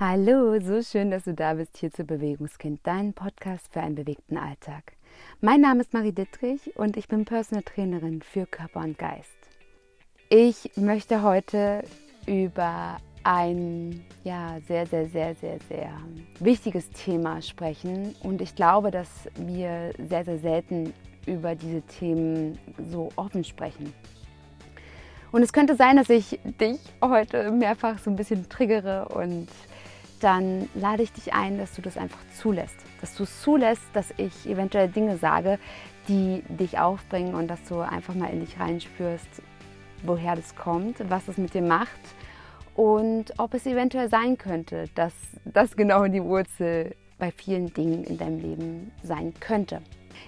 Hallo, so schön, dass du da bist hier zu Bewegungskind, dein Podcast für einen bewegten Alltag. Mein Name ist Marie Dittrich und ich bin Personal Trainerin für Körper und Geist. Ich möchte heute über ein ja, sehr, sehr, sehr, sehr, sehr wichtiges Thema sprechen und ich glaube, dass wir sehr, sehr selten über diese Themen so offen sprechen. Und es könnte sein, dass ich dich heute mehrfach so ein bisschen triggere und dann lade ich dich ein, dass du das einfach zulässt. Dass du es zulässt, dass ich eventuell Dinge sage, die dich aufbringen und dass du einfach mal in dich reinspürst, woher das kommt, was es mit dir macht und ob es eventuell sein könnte, dass das genau die Wurzel bei vielen Dingen in deinem Leben sein könnte.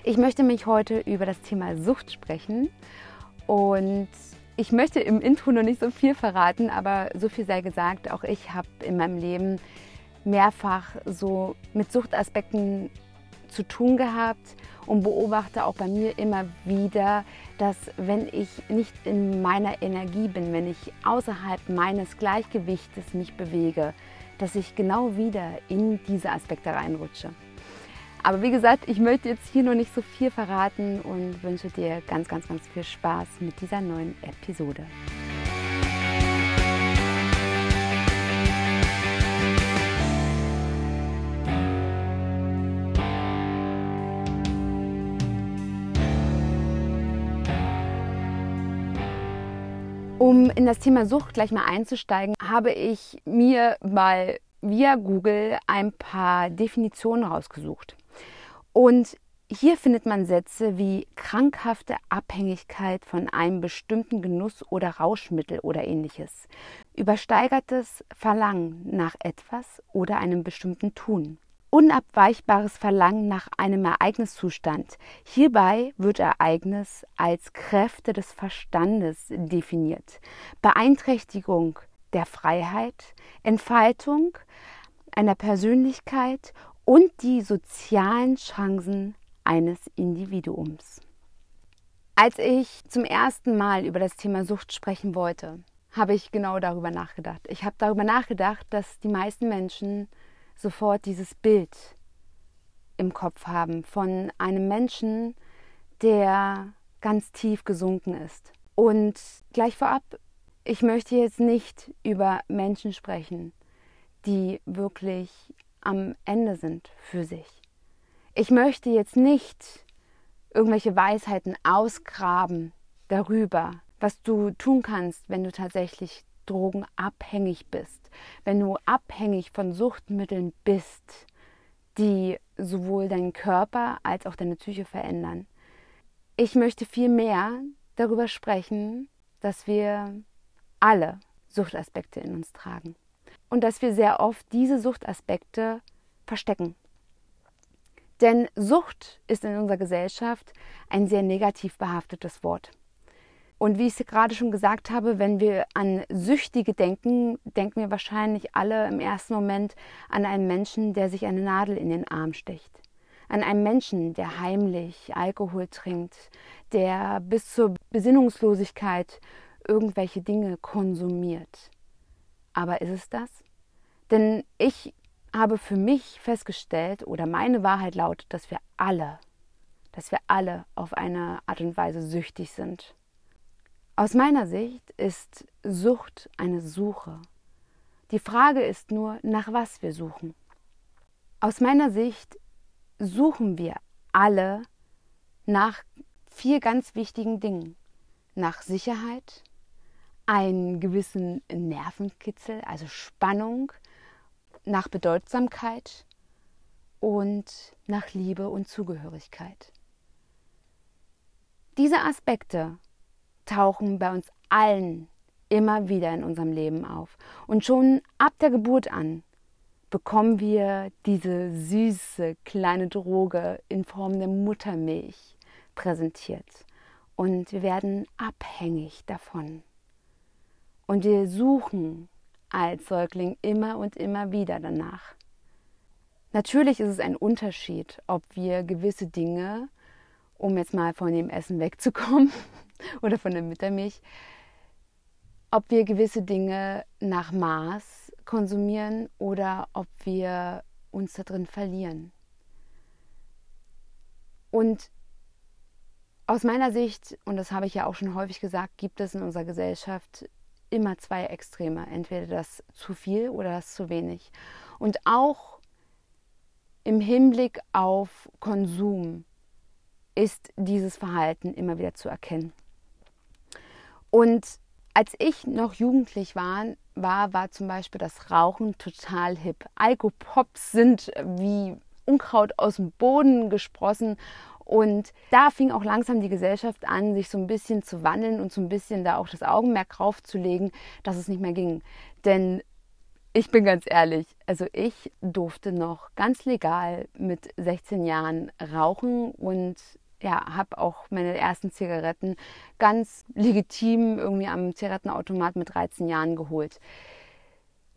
Ich möchte mich heute über das Thema Sucht sprechen und ich möchte im Intro noch nicht so viel verraten, aber so viel sei gesagt, auch ich habe in meinem Leben mehrfach so mit Suchtaspekten zu tun gehabt und beobachte auch bei mir immer wieder, dass wenn ich nicht in meiner Energie bin, wenn ich außerhalb meines Gleichgewichtes mich bewege, dass ich genau wieder in diese Aspekte reinrutsche. Aber wie gesagt, ich möchte jetzt hier noch nicht so viel verraten und wünsche dir ganz, ganz, ganz viel Spaß mit dieser neuen Episode. Um in das Thema Sucht gleich mal einzusteigen, habe ich mir mal via Google ein paar Definitionen rausgesucht. Und hier findet man Sätze wie krankhafte Abhängigkeit von einem bestimmten Genuss oder Rauschmittel oder ähnliches, übersteigertes Verlangen nach etwas oder einem bestimmten Tun, unabweichbares Verlangen nach einem Ereigniszustand. Hierbei wird Ereignis als Kräfte des Verstandes definiert. Beeinträchtigung der Freiheit, Entfaltung einer Persönlichkeit und die sozialen Chancen eines Individuums. Als ich zum ersten Mal über das Thema Sucht sprechen wollte, habe ich genau darüber nachgedacht. Ich habe darüber nachgedacht, dass die meisten Menschen sofort dieses Bild im Kopf haben von einem Menschen, der ganz tief gesunken ist. Und gleich vorab, ich möchte jetzt nicht über Menschen sprechen, die wirklich am Ende sind für sich. Ich möchte jetzt nicht irgendwelche Weisheiten ausgraben darüber, was du tun kannst, wenn du tatsächlich drogenabhängig bist, wenn du abhängig von Suchtmitteln bist, die sowohl deinen Körper als auch deine Psyche verändern. Ich möchte viel mehr darüber sprechen, dass wir alle Suchtaspekte in uns tragen und dass wir sehr oft diese Suchtaspekte verstecken. Denn Sucht ist in unserer Gesellschaft ein sehr negativ behaftetes Wort. Und wie ich es gerade schon gesagt habe, wenn wir an Süchtige denken, denken wir wahrscheinlich alle im ersten Moment an einen Menschen, der sich eine Nadel in den Arm sticht. An einen Menschen, der heimlich Alkohol trinkt, der bis zur Besinnungslosigkeit irgendwelche Dinge konsumiert. Aber ist es das? Denn ich habe für mich festgestellt, oder meine Wahrheit lautet, dass wir alle, dass wir alle auf eine Art und Weise süchtig sind. Aus meiner Sicht ist Sucht eine Suche. Die Frage ist nur, nach was wir suchen. Aus meiner Sicht suchen wir alle nach vier ganz wichtigen Dingen. Nach Sicherheit, einen gewissen Nervenkitzel, also Spannung, nach Bedeutsamkeit und nach Liebe und Zugehörigkeit. Diese Aspekte tauchen bei uns allen immer wieder in unserem Leben auf. Und schon ab der Geburt an bekommen wir diese süße kleine Droge in Form der Muttermilch präsentiert. Und wir werden abhängig davon. Und wir suchen als Säugling immer und immer wieder danach. Natürlich ist es ein Unterschied, ob wir gewisse Dinge, um jetzt mal von dem Essen wegzukommen, oder von der Muttermilch, ob wir gewisse Dinge nach Maß konsumieren oder ob wir uns da drin verlieren. Und aus meiner Sicht, und das habe ich ja auch schon häufig gesagt, gibt es in unserer Gesellschaft immer zwei Extreme. Entweder das zu viel oder das zu wenig. Und auch im Hinblick auf Konsum ist dieses Verhalten immer wieder zu erkennen. Und als ich noch jugendlich war, war, war zum Beispiel das Rauchen total hip. Alkopops sind wie Unkraut aus dem Boden gesprossen. Und da fing auch langsam die Gesellschaft an, sich so ein bisschen zu wandeln und so ein bisschen da auch das Augenmerk drauf zu legen, dass es nicht mehr ging. Denn ich bin ganz ehrlich, also ich durfte noch ganz legal mit 16 Jahren rauchen und ja, habe auch meine ersten Zigaretten ganz legitim irgendwie am Zigarettenautomat mit 13 Jahren geholt.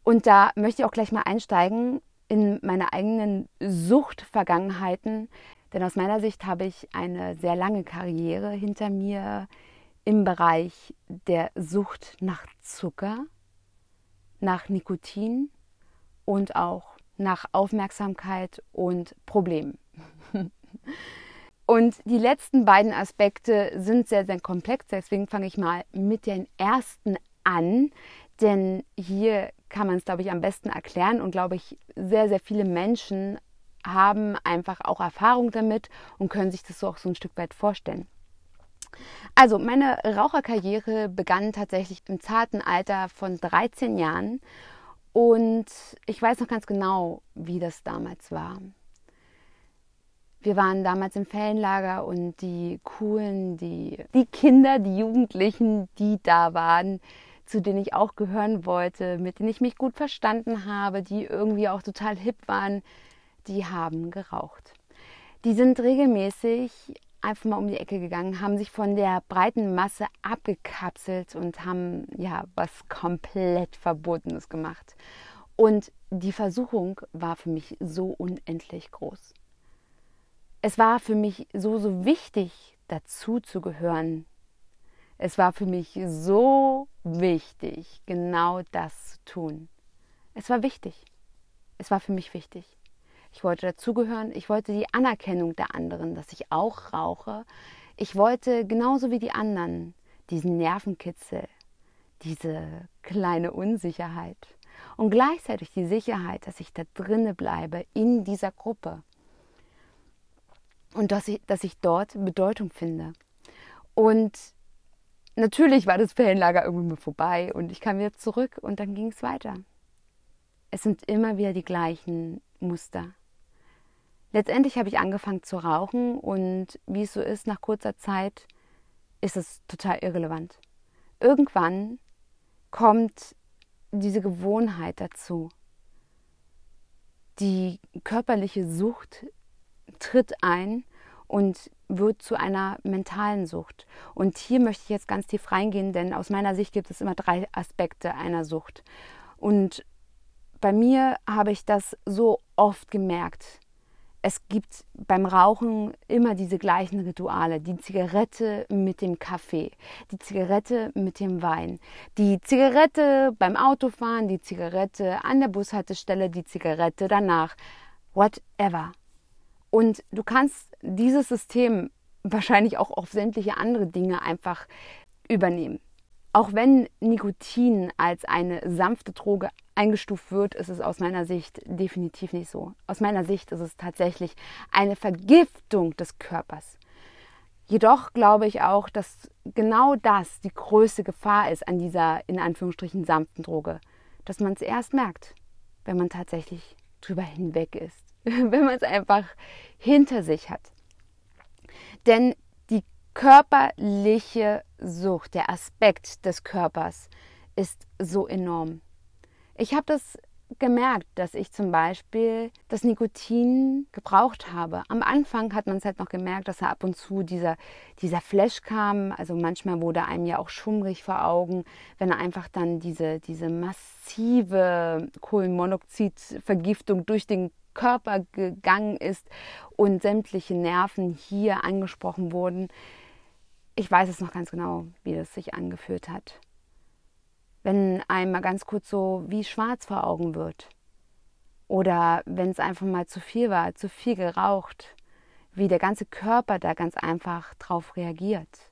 Und da möchte ich auch gleich mal einsteigen in meine eigenen Suchtvergangenheiten, denn aus meiner Sicht habe ich eine sehr lange Karriere hinter mir im Bereich der Sucht nach Zucker, nach Nikotin und auch nach Aufmerksamkeit und Problemen. Und die letzten beiden Aspekte sind sehr, sehr komplex. Deswegen fange ich mal mit den ersten an. Denn hier kann man es, glaube ich, am besten erklären. Und glaube ich, sehr, sehr viele Menschen haben einfach auch Erfahrung damit und können sich das so auch so ein Stück weit vorstellen. Also meine Raucherkarriere begann tatsächlich im zarten Alter von 13 Jahren und ich weiß noch ganz genau, wie das damals war. Wir waren damals im Ferienlager und die coolen, die, die Kinder, die Jugendlichen, die da waren, zu denen ich auch gehören wollte, mit denen ich mich gut verstanden habe, die irgendwie auch total hip waren, die haben geraucht. Die sind regelmäßig einfach mal um die Ecke gegangen, haben sich von der breiten Masse abgekapselt und haben ja was komplett Verbotenes gemacht. Und die Versuchung war für mich so unendlich groß es war für mich so, so wichtig, dazu zu gehören. Es war für mich so wichtig, genau das zu tun. Es war wichtig. Es war für mich wichtig. Ich wollte dazugehören. Ich wollte die Anerkennung der anderen, dass ich auch rauche. Ich wollte genauso wie die anderen diesen Nervenkitzel, diese kleine Unsicherheit und gleichzeitig die Sicherheit, dass ich da drinne bleibe in dieser Gruppe und dass ich, dass ich dort Bedeutung finde. Und natürlich war das Ferienlager irgendwie vorbei und ich kam wieder zurück und dann ging es weiter. Es sind immer wieder die gleichen Muster. Letztendlich habe ich angefangen zu rauchen und wie es so ist, nach kurzer Zeit ist es total irrelevant. Irgendwann kommt diese Gewohnheit dazu. Die körperliche Sucht tritt ein und wird zu einer mentalen Sucht. Und hier möchte ich jetzt ganz tief reingehen, denn aus meiner Sicht gibt es immer drei Aspekte einer Sucht. Und bei mir habe ich das so oft gemerkt. Es gibt beim Rauchen immer diese gleichen Rituale. Die Zigarette mit dem Kaffee, die Zigarette mit dem Wein, die Zigarette beim Autofahren, die Zigarette an der Bushaltestelle, die Zigarette danach. Whatever. Und du kannst dieses System wahrscheinlich auch auf sämtliche andere Dinge einfach übernehmen. Auch wenn Nikotin als eine sanfte Droge eingestuft wird, ist es aus meiner Sicht definitiv nicht so. Aus meiner Sicht ist es tatsächlich eine Vergiftung des Körpers. Jedoch glaube ich auch, dass genau das die größte Gefahr ist an dieser in Anführungsstrichen sanften Droge, dass man es erst merkt, wenn man tatsächlich drüber hinweg ist. wenn man es einfach hinter sich hat. Denn die körperliche Sucht, der Aspekt des Körpers ist so enorm. Ich habe das gemerkt, dass ich zum Beispiel das Nikotin gebraucht habe. Am Anfang hat man es halt noch gemerkt, dass da ab und zu dieser, dieser Flash kam. Also manchmal wurde einem ja auch schummrig vor Augen, wenn einfach dann diese, diese massive Kohlenmonoxidvergiftung durch den Körper gegangen ist und sämtliche Nerven hier angesprochen wurden. Ich weiß es noch ganz genau, wie das sich angefühlt hat. wenn einem mal ganz kurz so wie schwarz vor Augen wird. Oder wenn es einfach mal zu viel war, zu viel geraucht, wie der ganze Körper da ganz einfach drauf reagiert.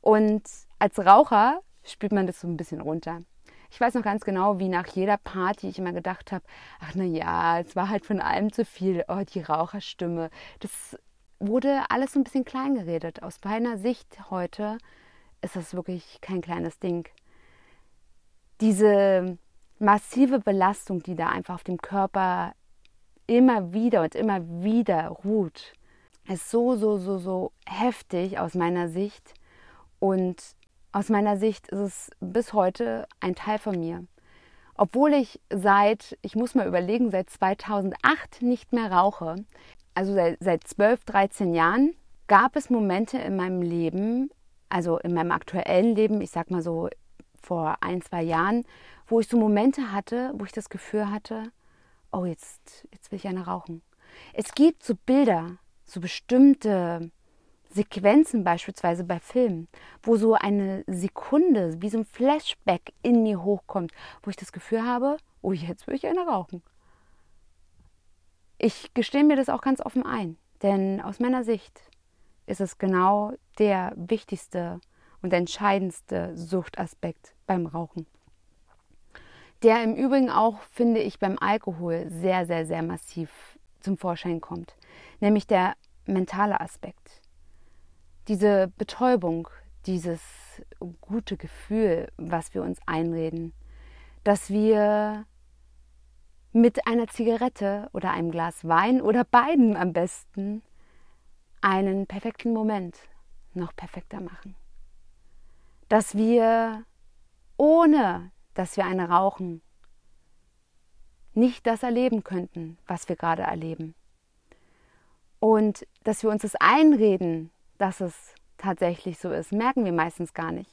Und als Raucher spürt man das so ein bisschen runter. Ich weiß noch ganz genau, wie nach jeder Party ich immer gedacht habe, ach na ja, es war halt von allem zu viel. Oh, die Raucherstimme. Das wurde alles so ein bisschen klein geredet. Aus meiner Sicht heute ist das wirklich kein kleines Ding. Diese massive Belastung, die da einfach auf dem Körper immer wieder und immer wieder ruht, ist so, so, so, so heftig aus meiner Sicht. Und aus meiner Sicht ist es bis heute ein Teil von mir. Obwohl ich seit, ich muss mal überlegen, seit 2008 nicht mehr rauche, also seit, seit 12, 13 Jahren, gab es Momente in meinem Leben, also in meinem aktuellen Leben, ich sag mal so vor ein, zwei Jahren, wo ich so Momente hatte, wo ich das Gefühl hatte, oh, jetzt, jetzt will ich eine rauchen. Es gibt so Bilder, so bestimmte Sequenzen beispielsweise bei Filmen, wo so eine Sekunde, wie so ein Flashback in mir hochkommt, wo ich das Gefühl habe, oh, jetzt will ich eine rauchen. Ich gestehe mir das auch ganz offen ein, denn aus meiner Sicht ist es genau der wichtigste und entscheidendste Suchtaspekt beim Rauchen. Der im Übrigen auch, finde ich, beim Alkohol sehr, sehr, sehr massiv zum Vorschein kommt, nämlich der mentale Aspekt. Diese Betäubung, dieses gute Gefühl, was wir uns einreden, dass wir mit einer Zigarette oder einem Glas Wein oder beiden am besten einen perfekten Moment noch perfekter machen. Dass wir, ohne dass wir eine rauchen, nicht das erleben könnten, was wir gerade erleben. Und dass wir uns das einreden, dass es tatsächlich so ist, merken wir meistens gar nicht.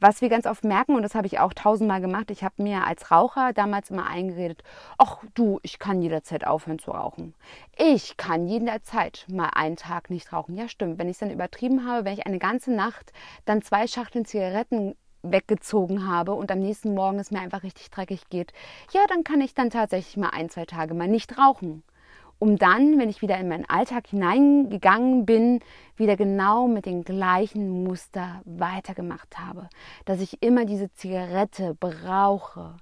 Was wir ganz oft merken, und das habe ich auch tausendmal gemacht, ich habe mir als Raucher damals immer eingeredet, ach du, ich kann jederzeit aufhören zu rauchen. Ich kann jederzeit mal einen Tag nicht rauchen. Ja, stimmt. Wenn ich es dann übertrieben habe, wenn ich eine ganze Nacht dann zwei Schachteln Zigaretten weggezogen habe und am nächsten Morgen es mir einfach richtig dreckig geht, ja, dann kann ich dann tatsächlich mal ein, zwei Tage mal nicht rauchen um dann, wenn ich wieder in meinen Alltag hineingegangen bin, wieder genau mit dem gleichen Muster weitergemacht habe. Dass ich immer diese Zigarette brauche,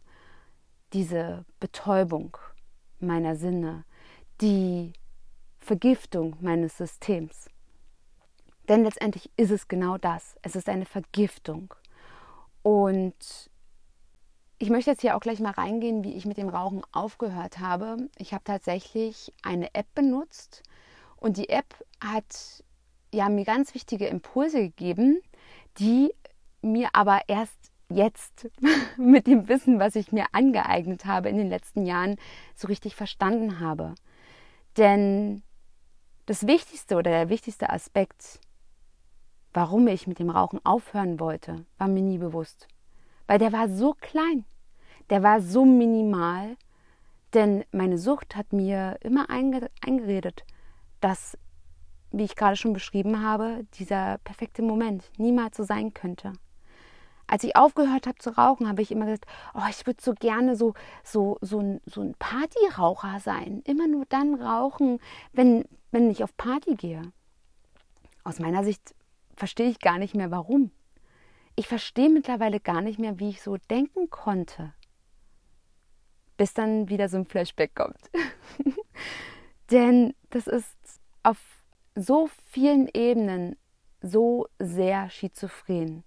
diese Betäubung meiner Sinne, die Vergiftung meines Systems. Denn letztendlich ist es genau das. Es ist eine Vergiftung. Und ich möchte jetzt hier auch gleich mal reingehen, wie ich mit dem Rauchen aufgehört habe. Ich habe tatsächlich eine App benutzt und die App hat ja mir ganz wichtige Impulse gegeben, die mir aber erst jetzt mit dem Wissen, was ich mir angeeignet habe in den letzten Jahren, so richtig verstanden habe. Denn das Wichtigste oder der wichtigste Aspekt, warum ich mit dem Rauchen aufhören wollte, war mir nie bewusst. Weil der war so klein der war so minimal, denn meine Sucht hat mir immer eingeredet, dass, wie ich gerade schon beschrieben habe, dieser perfekte Moment niemals so sein könnte. Als ich aufgehört habe zu rauchen, habe ich immer gesagt, oh, ich würde so gerne so, so, so, ein, so ein Partyraucher sein. Immer nur dann rauchen, wenn, wenn ich auf Party gehe. Aus meiner Sicht verstehe ich gar nicht mehr, warum. Ich verstehe mittlerweile gar nicht mehr, wie ich so denken konnte bis dann wieder so ein Flashback kommt. Denn das ist auf so vielen Ebenen so sehr schizophren.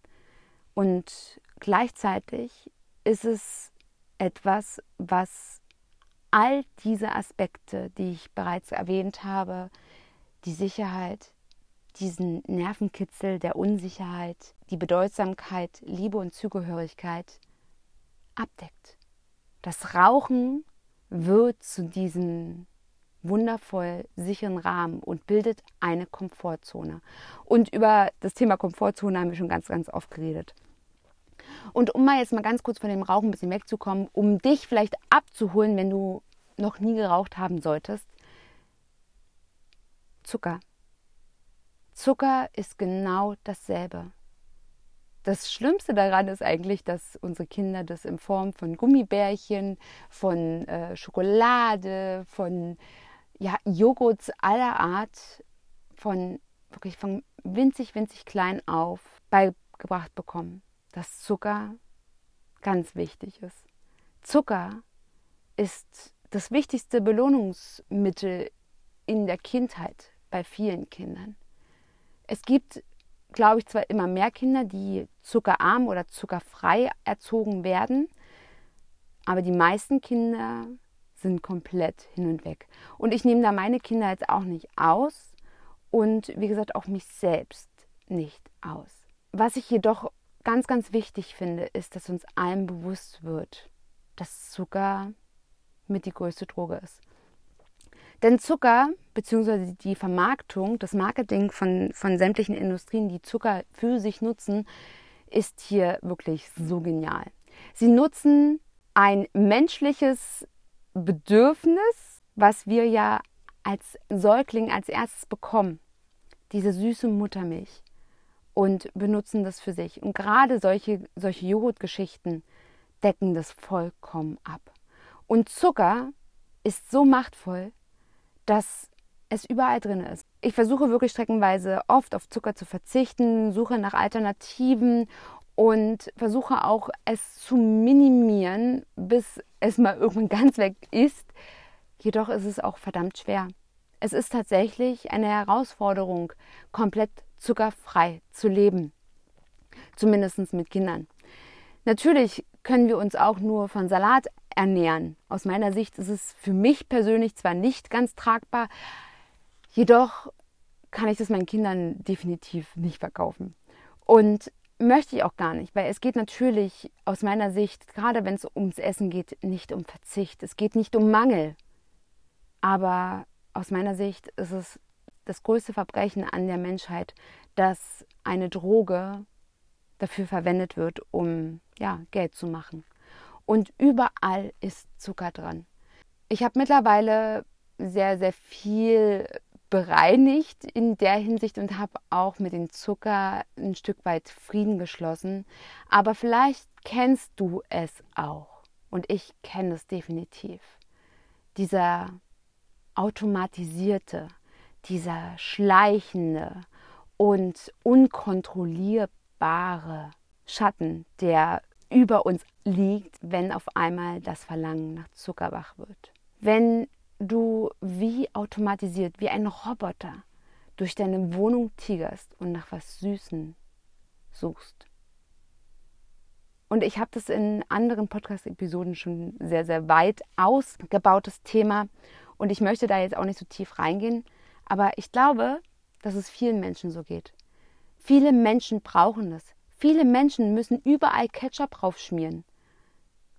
Und gleichzeitig ist es etwas, was all diese Aspekte, die ich bereits erwähnt habe, die Sicherheit, diesen Nervenkitzel der Unsicherheit, die Bedeutsamkeit, Liebe und Zugehörigkeit abdeckt. Das Rauchen wird zu diesem wundervoll sicheren Rahmen und bildet eine Komfortzone. Und über das Thema Komfortzone haben wir schon ganz, ganz oft geredet. Und um mal jetzt mal ganz kurz von dem Rauchen ein bisschen wegzukommen, um dich vielleicht abzuholen, wenn du noch nie geraucht haben solltest. Zucker. Zucker ist genau dasselbe. Das Schlimmste daran ist eigentlich, dass unsere Kinder das in Form von Gummibärchen, von äh, Schokolade, von ja, Joghurts aller Art, von wirklich von winzig, winzig klein auf beigebracht bekommen, dass Zucker ganz wichtig ist. Zucker ist das wichtigste Belohnungsmittel in der Kindheit bei vielen Kindern. Es gibt, glaube ich, zwar immer mehr Kinder, die zuckerarm oder zuckerfrei erzogen werden, aber die meisten Kinder sind komplett hin und weg. Und ich nehme da meine Kinder jetzt auch nicht aus und wie gesagt auch mich selbst nicht aus. Was ich jedoch ganz, ganz wichtig finde, ist, dass uns allen bewusst wird, dass Zucker mit die größte Droge ist. Denn Zucker bzw. die Vermarktung, das Marketing von, von sämtlichen Industrien, die Zucker für sich nutzen, ist hier wirklich so genial. Sie nutzen ein menschliches Bedürfnis, was wir ja als Säugling als erstes bekommen, diese süße Muttermilch, und benutzen das für sich. Und gerade solche, solche Joghurtgeschichten decken das vollkommen ab. Und Zucker ist so machtvoll, dass es überall drin ist. Ich versuche wirklich streckenweise oft auf Zucker zu verzichten, suche nach Alternativen und versuche auch es zu minimieren, bis es mal irgendwann ganz weg ist. Jedoch ist es auch verdammt schwer. Es ist tatsächlich eine Herausforderung, komplett zuckerfrei zu leben. Zumindest mit Kindern. Natürlich können wir uns auch nur von Salat ernähren. Aus meiner Sicht ist es für mich persönlich zwar nicht ganz tragbar, jedoch kann ich das meinen Kindern definitiv nicht verkaufen. Und möchte ich auch gar nicht, weil es geht natürlich aus meiner Sicht, gerade wenn es ums Essen geht, nicht um Verzicht. Es geht nicht um Mangel. Aber aus meiner Sicht ist es das größte Verbrechen an der Menschheit, dass eine Droge dafür verwendet wird, um ja, Geld zu machen. Und überall ist Zucker dran. Ich habe mittlerweile sehr, sehr viel bereinigt in der Hinsicht und habe auch mit dem Zucker ein Stück weit Frieden geschlossen. Aber vielleicht kennst du es auch. Und ich kenne es definitiv. Dieser automatisierte, dieser schleichende und unkontrollierbare Schatten, der über uns liegt, wenn auf einmal das Verlangen nach Zucker wach wird. Wenn du wie automatisiert, wie ein Roboter durch deine Wohnung tigerst und nach was Süßen suchst. Und ich habe das in anderen Podcast-Episoden schon sehr, sehr weit ausgebautes Thema. Und ich möchte da jetzt auch nicht so tief reingehen. Aber ich glaube, dass es vielen Menschen so geht. Viele Menschen brauchen das. Viele Menschen müssen überall Ketchup draufschmieren.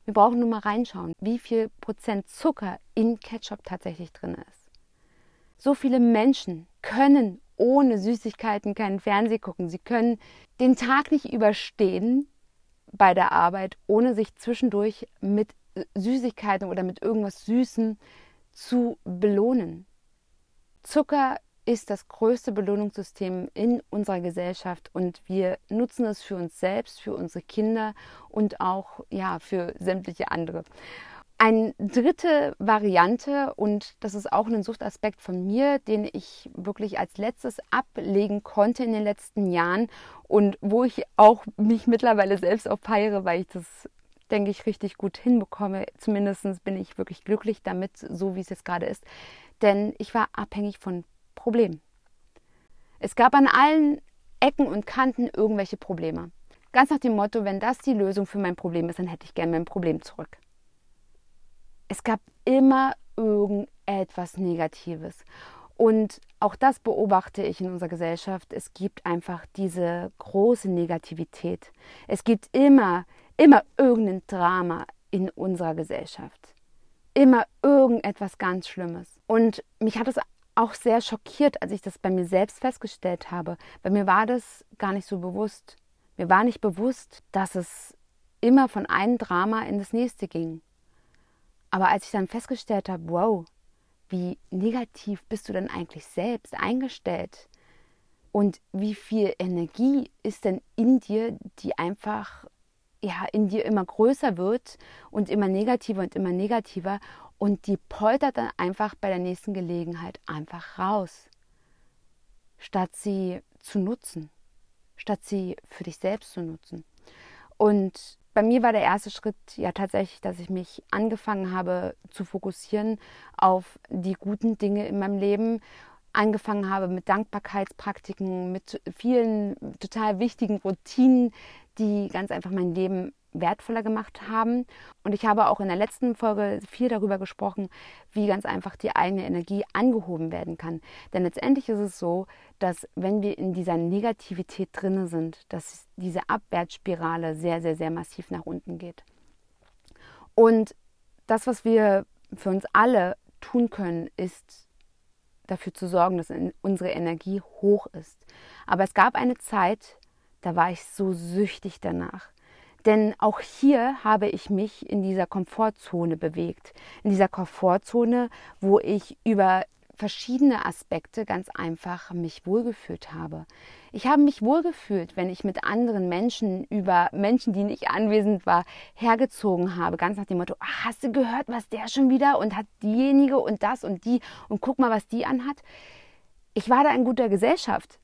Wir brauchen nur mal reinschauen, wie viel Prozent Zucker in Ketchup tatsächlich drin ist. So viele Menschen können ohne Süßigkeiten keinen Fernseh gucken. Sie können den Tag nicht überstehen bei der Arbeit, ohne sich zwischendurch mit Süßigkeiten oder mit irgendwas Süßem zu belohnen. Zucker ist das größte Belohnungssystem in unserer Gesellschaft und wir nutzen es für uns selbst, für unsere Kinder und auch ja, für sämtliche andere. Eine dritte Variante, und das ist auch ein Suchtaspekt von mir, den ich wirklich als letztes ablegen konnte in den letzten Jahren und wo ich auch mich mittlerweile selbst auch feiere, weil ich das, denke ich, richtig gut hinbekomme. Zumindest bin ich wirklich glücklich damit, so wie es jetzt gerade ist. Denn ich war abhängig von Problem. Es gab an allen Ecken und Kanten irgendwelche Probleme. Ganz nach dem Motto, wenn das die Lösung für mein Problem ist, dann hätte ich gerne mein Problem zurück. Es gab immer irgendetwas Negatives. Und auch das beobachte ich in unserer Gesellschaft. Es gibt einfach diese große Negativität. Es gibt immer, immer irgendein Drama in unserer Gesellschaft. Immer irgendetwas ganz Schlimmes. Und mich hat es auch sehr schockiert, als ich das bei mir selbst festgestellt habe, weil mir war das gar nicht so bewusst. Mir war nicht bewusst, dass es immer von einem Drama in das nächste ging. Aber als ich dann festgestellt habe, wow, wie negativ bist du denn eigentlich selbst eingestellt? Und wie viel Energie ist denn in dir, die einfach ja in dir immer größer wird und immer negativer und immer negativer und die poltert dann einfach bei der nächsten Gelegenheit einfach raus, statt sie zu nutzen, statt sie für dich selbst zu nutzen. Und bei mir war der erste Schritt ja tatsächlich, dass ich mich angefangen habe zu fokussieren auf die guten Dinge in meinem Leben, angefangen habe mit Dankbarkeitspraktiken, mit vielen total wichtigen Routinen, die ganz einfach mein Leben wertvoller gemacht haben. Und ich habe auch in der letzten Folge viel darüber gesprochen, wie ganz einfach die eigene Energie angehoben werden kann. Denn letztendlich ist es so, dass wenn wir in dieser Negativität drinne sind, dass diese Abwärtsspirale sehr, sehr, sehr massiv nach unten geht. Und das, was wir für uns alle tun können, ist dafür zu sorgen, dass unsere Energie hoch ist. Aber es gab eine Zeit, da war ich so süchtig danach. Denn auch hier habe ich mich in dieser Komfortzone bewegt. In dieser Komfortzone, wo ich über verschiedene Aspekte ganz einfach mich wohlgefühlt habe. Ich habe mich wohlgefühlt, wenn ich mit anderen Menschen über Menschen, die nicht anwesend war, hergezogen habe, ganz nach dem Motto, ach, hast du gehört, was der schon wieder und hat diejenige und das und die und guck mal, was die anhat. Ich war da in guter Gesellschaft.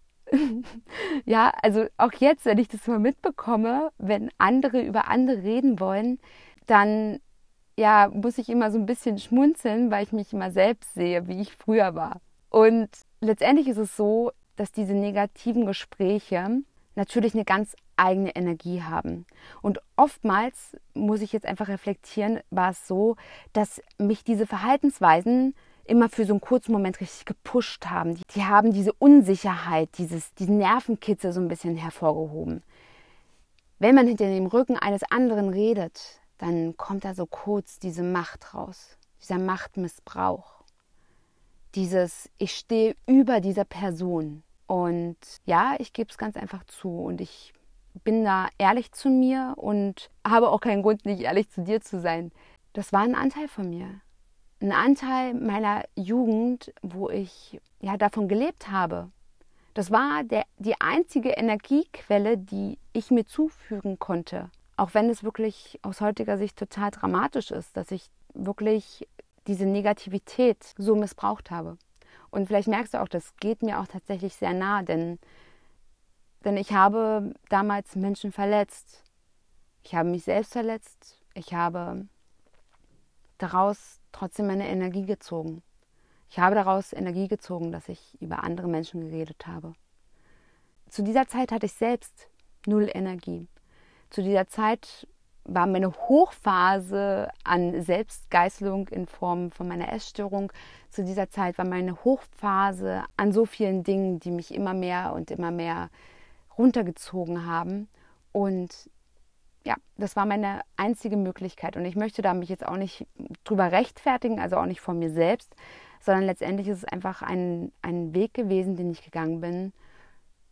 Ja, also auch jetzt, wenn ich das mal mitbekomme, wenn andere über andere reden wollen, dann ja, muss ich immer so ein bisschen schmunzeln, weil ich mich immer selbst sehe, wie ich früher war. Und letztendlich ist es so, dass diese negativen Gespräche natürlich eine ganz eigene Energie haben. Und oftmals muss ich jetzt einfach reflektieren, war es so, dass mich diese Verhaltensweisen immer für so einen kurzen Moment richtig gepusht haben. Die, die haben diese Unsicherheit, dieses, diesen Nervenkitzel so ein bisschen hervorgehoben. Wenn man hinter dem Rücken eines anderen redet, dann kommt da so kurz diese Macht raus, dieser Machtmissbrauch. Dieses, ich stehe über dieser Person. Und ja, ich gebe es ganz einfach zu und ich bin da ehrlich zu mir und habe auch keinen Grund, nicht ehrlich zu dir zu sein. Das war ein Anteil von mir ein Anteil meiner Jugend, wo ich ja davon gelebt habe. Das war der, die einzige Energiequelle, die ich mir zufügen konnte. Auch wenn es wirklich aus heutiger Sicht total dramatisch ist, dass ich wirklich diese Negativität so missbraucht habe. Und vielleicht merkst du auch, das geht mir auch tatsächlich sehr nah, denn, denn ich habe damals Menschen verletzt. Ich habe mich selbst verletzt. Ich habe daraus trotzdem meine Energie gezogen. Ich habe daraus Energie gezogen, dass ich über andere Menschen geredet habe. Zu dieser Zeit hatte ich selbst null Energie. Zu dieser Zeit war meine Hochphase an Selbstgeißelung in Form von meiner Essstörung. Zu dieser Zeit war meine Hochphase an so vielen Dingen, die mich immer mehr und immer mehr runtergezogen haben. Und ja, das war meine einzige Möglichkeit. Und ich möchte da mich jetzt auch nicht drüber rechtfertigen, also auch nicht von mir selbst, sondern letztendlich ist es einfach ein, ein Weg gewesen, den ich gegangen bin,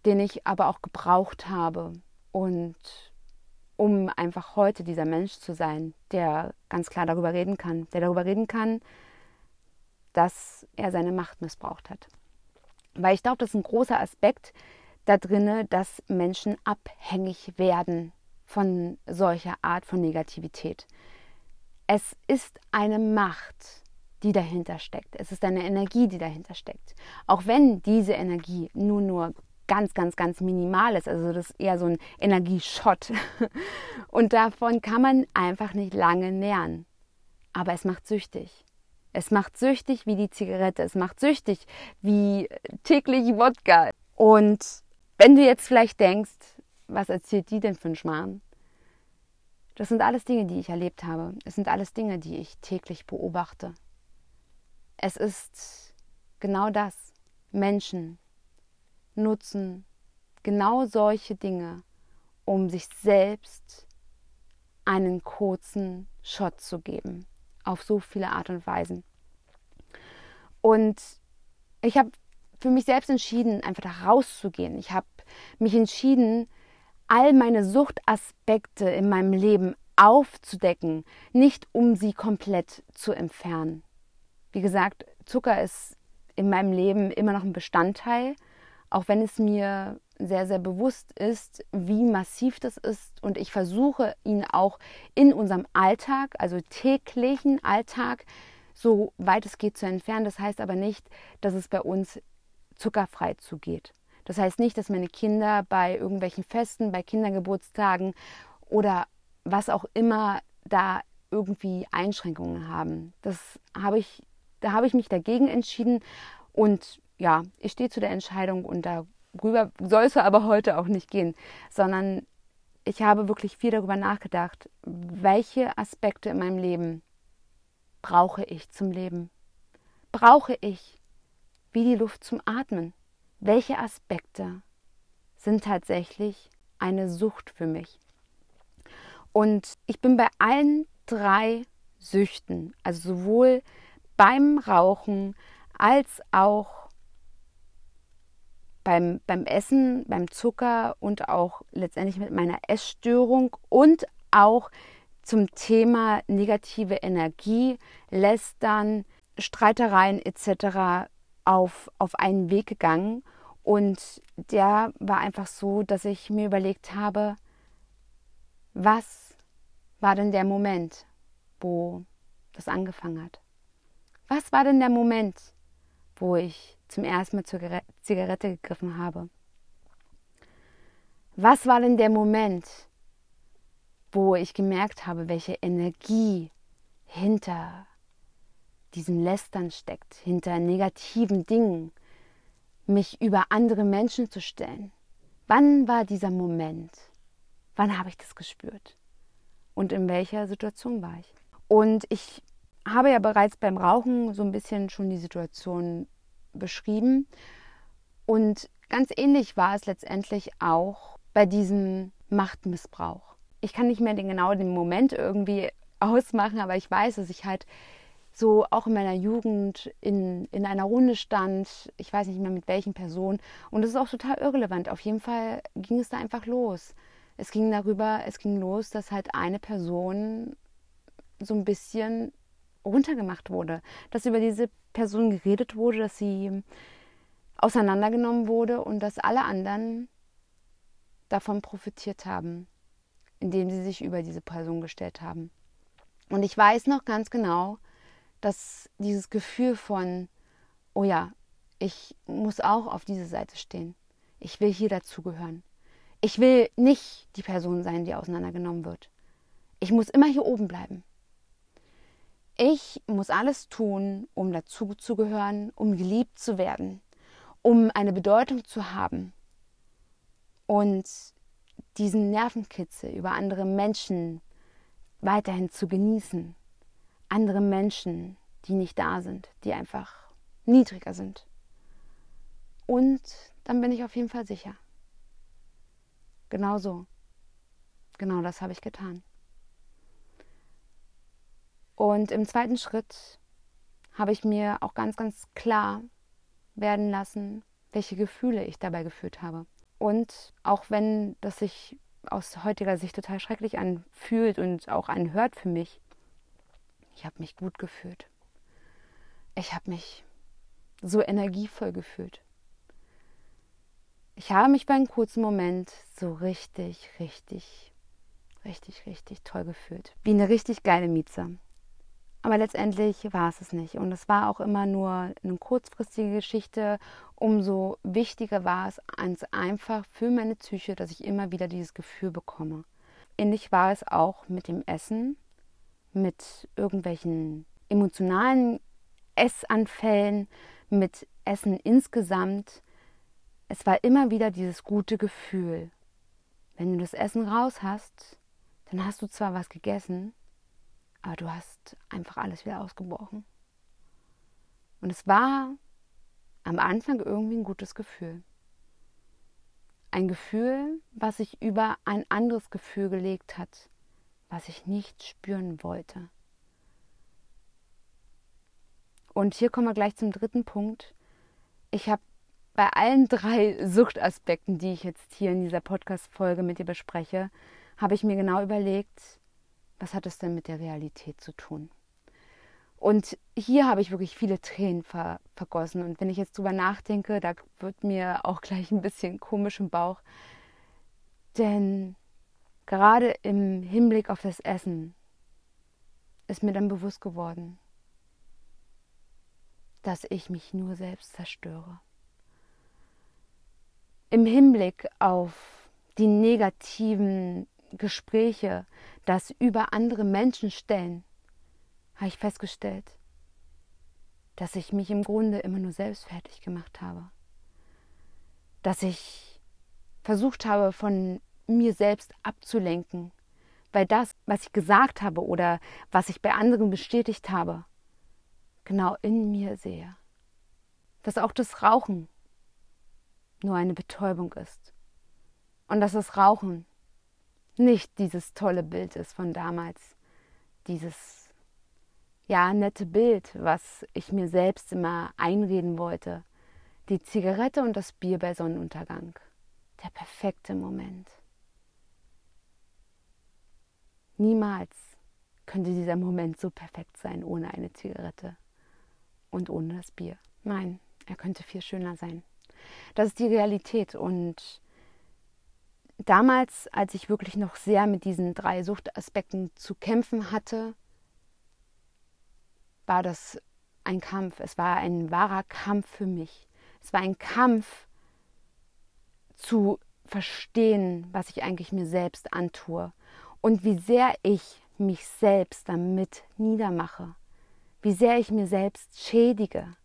den ich aber auch gebraucht habe. Und um einfach heute dieser Mensch zu sein, der ganz klar darüber reden kann, der darüber reden kann, dass er seine Macht missbraucht hat. Weil ich glaube, das ist ein großer Aspekt da drinne, dass Menschen abhängig werden von solcher Art von Negativität. Es ist eine Macht, die dahinter steckt. Es ist eine Energie, die dahinter steckt. Auch wenn diese Energie nur nur ganz, ganz, ganz minimal ist. Also das ist eher so ein Energieschott. Und davon kann man einfach nicht lange nähern. Aber es macht süchtig. Es macht süchtig wie die Zigarette. Es macht süchtig wie täglich Wodka. Und wenn du jetzt vielleicht denkst, was erzählt die denn für einen Schmarrn? Das sind alles Dinge, die ich erlebt habe. Es sind alles Dinge, die ich täglich beobachte. Es ist genau das. Menschen nutzen genau solche Dinge, um sich selbst einen kurzen Shot zu geben. Auf so viele Art und Weisen. Und ich habe für mich selbst entschieden, einfach da rauszugehen. Ich habe mich entschieden, all meine Suchtaspekte in meinem Leben aufzudecken, nicht um sie komplett zu entfernen. Wie gesagt, Zucker ist in meinem Leben immer noch ein Bestandteil, auch wenn es mir sehr, sehr bewusst ist, wie massiv das ist. Und ich versuche ihn auch in unserem Alltag, also täglichen Alltag, so weit es geht zu entfernen. Das heißt aber nicht, dass es bei uns zuckerfrei zugeht. Das heißt nicht, dass meine Kinder bei irgendwelchen Festen, bei Kindergeburtstagen oder was auch immer da irgendwie Einschränkungen haben. Das habe ich, da habe ich mich dagegen entschieden und ja, ich stehe zu der Entscheidung und darüber soll es aber heute auch nicht gehen, sondern ich habe wirklich viel darüber nachgedacht, welche Aspekte in meinem Leben brauche ich zum Leben? Brauche ich wie die Luft zum Atmen? Welche Aspekte sind tatsächlich eine Sucht für mich? Und ich bin bei allen drei Süchten, also sowohl beim Rauchen als auch beim, beim Essen, beim Zucker und auch letztendlich mit meiner Essstörung und auch zum Thema negative Energie, Lästern, Streitereien etc. auf, auf einen Weg gegangen. Und der war einfach so, dass ich mir überlegt habe, was war denn der Moment, wo das angefangen hat? Was war denn der Moment, wo ich zum ersten Mal zur Zigarette gegriffen habe? Was war denn der Moment, wo ich gemerkt habe, welche Energie hinter diesem Lästern steckt, hinter negativen Dingen, mich über andere Menschen zu stellen? Wann war dieser Moment? Wann habe ich das gespürt? Und in welcher Situation war ich? Und ich habe ja bereits beim Rauchen so ein bisschen schon die Situation beschrieben. Und ganz ähnlich war es letztendlich auch bei diesem Machtmissbrauch. Ich kann nicht mehr den genau den Moment irgendwie ausmachen, aber ich weiß, dass ich halt so auch in meiner Jugend in, in einer Runde stand, ich weiß nicht mehr mit welchen Personen. Und das ist auch total irrelevant. Auf jeden Fall ging es da einfach los. Es ging darüber, es ging los, dass halt eine Person so ein bisschen runtergemacht wurde, dass über diese Person geredet wurde, dass sie auseinandergenommen wurde und dass alle anderen davon profitiert haben, indem sie sich über diese Person gestellt haben. Und ich weiß noch ganz genau, dass dieses Gefühl von, oh ja, ich muss auch auf diese Seite stehen. Ich will hier dazugehören. Ich will nicht die Person sein, die auseinandergenommen wird. Ich muss immer hier oben bleiben. Ich muss alles tun, um dazu zu gehören, um geliebt zu werden, um eine Bedeutung zu haben und diesen Nervenkitzel über andere Menschen weiterhin zu genießen. Andere Menschen, die nicht da sind, die einfach niedriger sind. Und dann bin ich auf jeden Fall sicher. Genau so. Genau das habe ich getan. Und im zweiten Schritt habe ich mir auch ganz, ganz klar werden lassen, welche Gefühle ich dabei geführt habe. Und auch wenn das sich aus heutiger Sicht total schrecklich anfühlt und auch anhört für mich, ich habe mich gut gefühlt. Ich habe mich so energievoll gefühlt. Ich habe mich bei einem kurzen Moment so richtig, richtig, richtig, richtig toll gefühlt. Wie eine richtig geile Mieze. Aber letztendlich war es es nicht. Und es war auch immer nur eine kurzfristige Geschichte. Umso wichtiger war es einfach für meine Psyche, dass ich immer wieder dieses Gefühl bekomme. Ähnlich war es auch mit dem Essen, mit irgendwelchen emotionalen Essanfällen, mit Essen insgesamt. Es war immer wieder dieses gute Gefühl. Wenn du das Essen raus hast, dann hast du zwar was gegessen, aber du hast einfach alles wieder ausgebrochen. Und es war am Anfang irgendwie ein gutes Gefühl. Ein Gefühl, was sich über ein anderes Gefühl gelegt hat, was ich nicht spüren wollte. Und hier kommen wir gleich zum dritten Punkt. Ich habe bei allen drei Suchtaspekten, die ich jetzt hier in dieser Podcast-Folge mit dir bespreche, habe ich mir genau überlegt, was hat es denn mit der Realität zu tun? Und hier habe ich wirklich viele Tränen ver vergossen. Und wenn ich jetzt drüber nachdenke, da wird mir auch gleich ein bisschen komisch im Bauch. Denn gerade im Hinblick auf das Essen ist mir dann bewusst geworden, dass ich mich nur selbst zerstöre. Im Hinblick auf die negativen Gespräche, das über andere Menschen stellen, habe ich festgestellt, dass ich mich im Grunde immer nur selbst fertig gemacht habe. Dass ich versucht habe, von mir selbst abzulenken, weil das, was ich gesagt habe oder was ich bei anderen bestätigt habe, genau in mir sehe. Dass auch das Rauchen nur eine Betäubung ist. Und dass das Rauchen nicht dieses tolle Bild ist von damals, dieses ja, nette Bild, was ich mir selbst immer einreden wollte. Die Zigarette und das Bier bei Sonnenuntergang. Der perfekte Moment. Niemals könnte dieser Moment so perfekt sein ohne eine Zigarette und ohne das Bier. Nein, er könnte viel schöner sein. Das ist die Realität und damals, als ich wirklich noch sehr mit diesen drei Suchtaspekten zu kämpfen hatte, war das ein Kampf. Es war ein wahrer Kampf für mich. Es war ein Kampf zu verstehen, was ich eigentlich mir selbst antue und wie sehr ich mich selbst damit niedermache, wie sehr ich mir selbst schädige,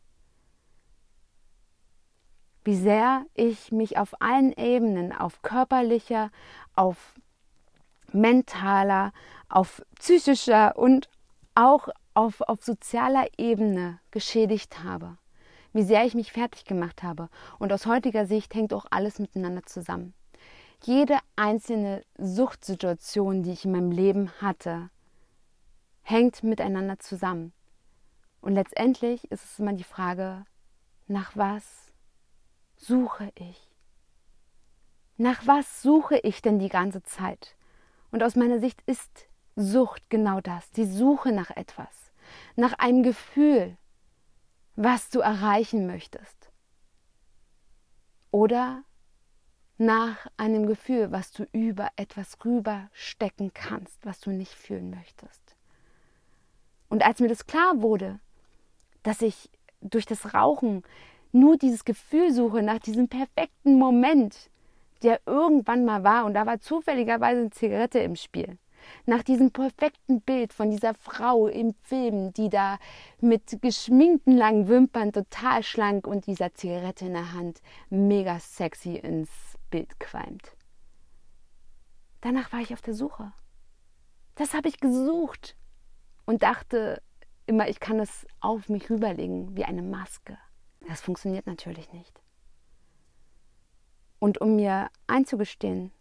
wie sehr ich mich auf allen Ebenen, auf körperlicher, auf mentaler, auf psychischer und auch auf, auf sozialer Ebene geschädigt habe, wie sehr ich mich fertig gemacht habe. Und aus heutiger Sicht hängt auch alles miteinander zusammen. Jede einzelne Suchtsituation, die ich in meinem Leben hatte, hängt miteinander zusammen. Und letztendlich ist es immer die Frage, nach was suche ich? Nach was suche ich denn die ganze Zeit? Und aus meiner Sicht ist Sucht genau das, die Suche nach etwas nach einem Gefühl, was du erreichen möchtest. Oder nach einem Gefühl, was du über etwas rüberstecken kannst, was du nicht fühlen möchtest. Und als mir das klar wurde, dass ich durch das Rauchen nur dieses Gefühl suche nach diesem perfekten Moment, der irgendwann mal war, und da war zufälligerweise eine Zigarette im Spiel nach diesem perfekten Bild von dieser Frau im Film, die da mit geschminkten langen Wimpern total schlank und dieser Zigarette in der Hand mega sexy ins Bild qualmt. Danach war ich auf der Suche. Das habe ich gesucht und dachte immer, ich kann es auf mich rüberlegen wie eine Maske. Das funktioniert natürlich nicht. Und um mir einzugestehen,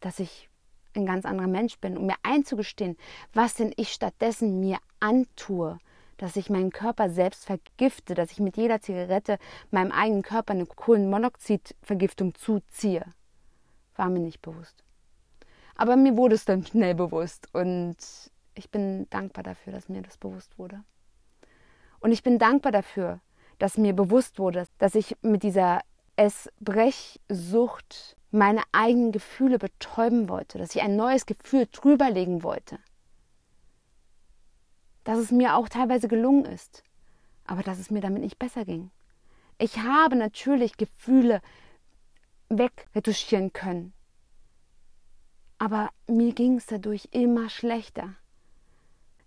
dass ich ein ganz anderer Mensch bin, um mir einzugestehen, was denn ich stattdessen mir antue, dass ich meinen Körper selbst vergifte, dass ich mit jeder Zigarette meinem eigenen Körper eine Kohlenmonoxidvergiftung zuziehe, war mir nicht bewusst. Aber mir wurde es dann schnell bewusst und ich bin dankbar dafür, dass mir das bewusst wurde. Und ich bin dankbar dafür, dass mir bewusst wurde, dass ich mit dieser Essbrechsucht meine eigenen Gefühle betäuben wollte, dass ich ein neues Gefühl drüberlegen wollte. Dass es mir auch teilweise gelungen ist, aber dass es mir damit nicht besser ging. Ich habe natürlich Gefühle wegretuschieren können, aber mir ging es dadurch immer schlechter.